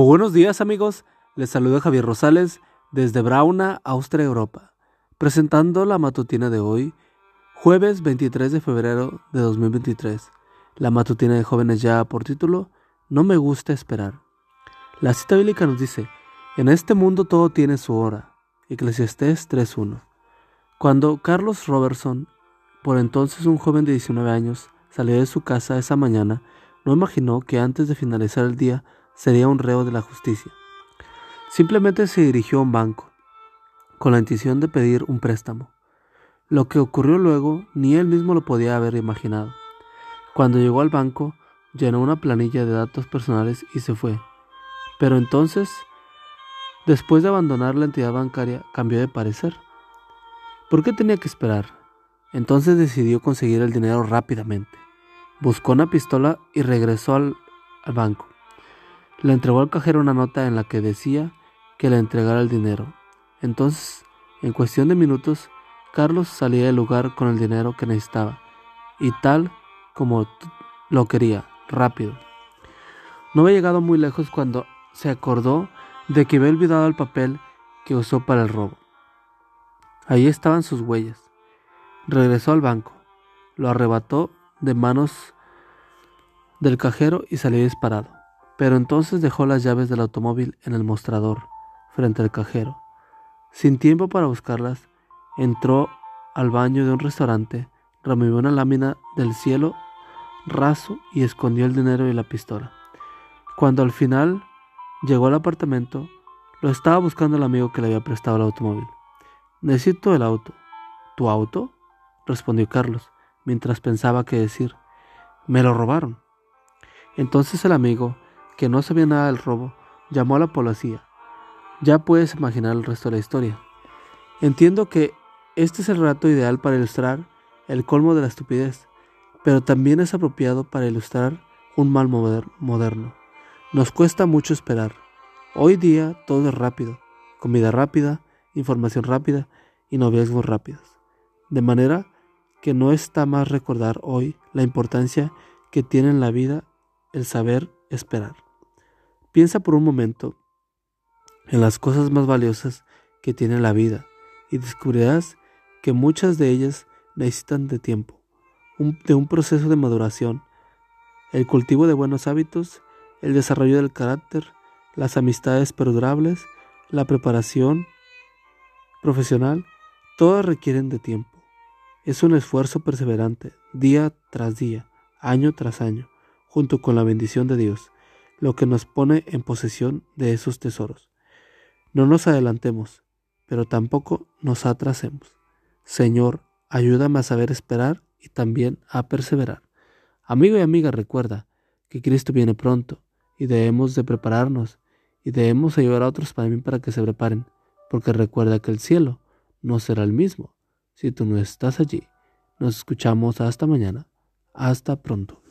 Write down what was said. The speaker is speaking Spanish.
Buenos días amigos, les saluda Javier Rosales desde Brauna, Austria, Europa, presentando la matutina de hoy, jueves 23 de febrero de 2023. La matutina de jóvenes ya por título, No me gusta esperar. La cita bíblica nos dice, en este mundo todo tiene su hora. Eclesiastés 3.1. Cuando Carlos Robertson, por entonces un joven de 19 años, salió de su casa esa mañana, no imaginó que antes de finalizar el día sería un reo de la justicia. Simplemente se dirigió a un banco, con la intención de pedir un préstamo. Lo que ocurrió luego ni él mismo lo podía haber imaginado. Cuando llegó al banco, llenó una planilla de datos personales y se fue. Pero entonces, después de abandonar la entidad bancaria, cambió de parecer. ¿Por qué tenía que esperar? Entonces decidió conseguir el dinero rápidamente. Buscó una pistola y regresó al, al banco. Le entregó al cajero una nota en la que decía que le entregara el dinero. Entonces, en cuestión de minutos, Carlos salía del lugar con el dinero que necesitaba, y tal como lo quería, rápido. No había llegado muy lejos cuando se acordó de que había olvidado el papel que usó para el robo. Ahí estaban sus huellas. Regresó al banco, lo arrebató de manos del cajero y salió disparado. Pero entonces dejó las llaves del automóvil en el mostrador, frente al cajero. Sin tiempo para buscarlas, entró al baño de un restaurante, removió una lámina del cielo raso y escondió el dinero y la pistola. Cuando al final llegó al apartamento, lo estaba buscando el amigo que le había prestado el automóvil. Necesito el auto. ¿Tu auto? respondió Carlos, mientras pensaba qué decir. Me lo robaron. Entonces el amigo que no sabía nada del robo, llamó a la policía. Ya puedes imaginar el resto de la historia. Entiendo que este es el relato ideal para ilustrar el colmo de la estupidez, pero también es apropiado para ilustrar un mal moderno. Nos cuesta mucho esperar. Hoy día todo es rápido, comida rápida, información rápida y noviazgos rápidos. De manera que no está más recordar hoy la importancia que tiene en la vida el saber esperar. Piensa por un momento en las cosas más valiosas que tiene la vida y descubrirás que muchas de ellas necesitan de tiempo, de un proceso de maduración, el cultivo de buenos hábitos, el desarrollo del carácter, las amistades perdurables, la preparación profesional, todas requieren de tiempo. Es un esfuerzo perseverante, día tras día, año tras año, junto con la bendición de Dios lo que nos pone en posesión de esos tesoros. No nos adelantemos, pero tampoco nos atrasemos. Señor, ayúdame a saber esperar y también a perseverar. Amigo y amiga, recuerda que Cristo viene pronto y debemos de prepararnos y debemos ayudar a otros también para que se preparen, porque recuerda que el cielo no será el mismo si tú no estás allí. Nos escuchamos hasta mañana. Hasta pronto.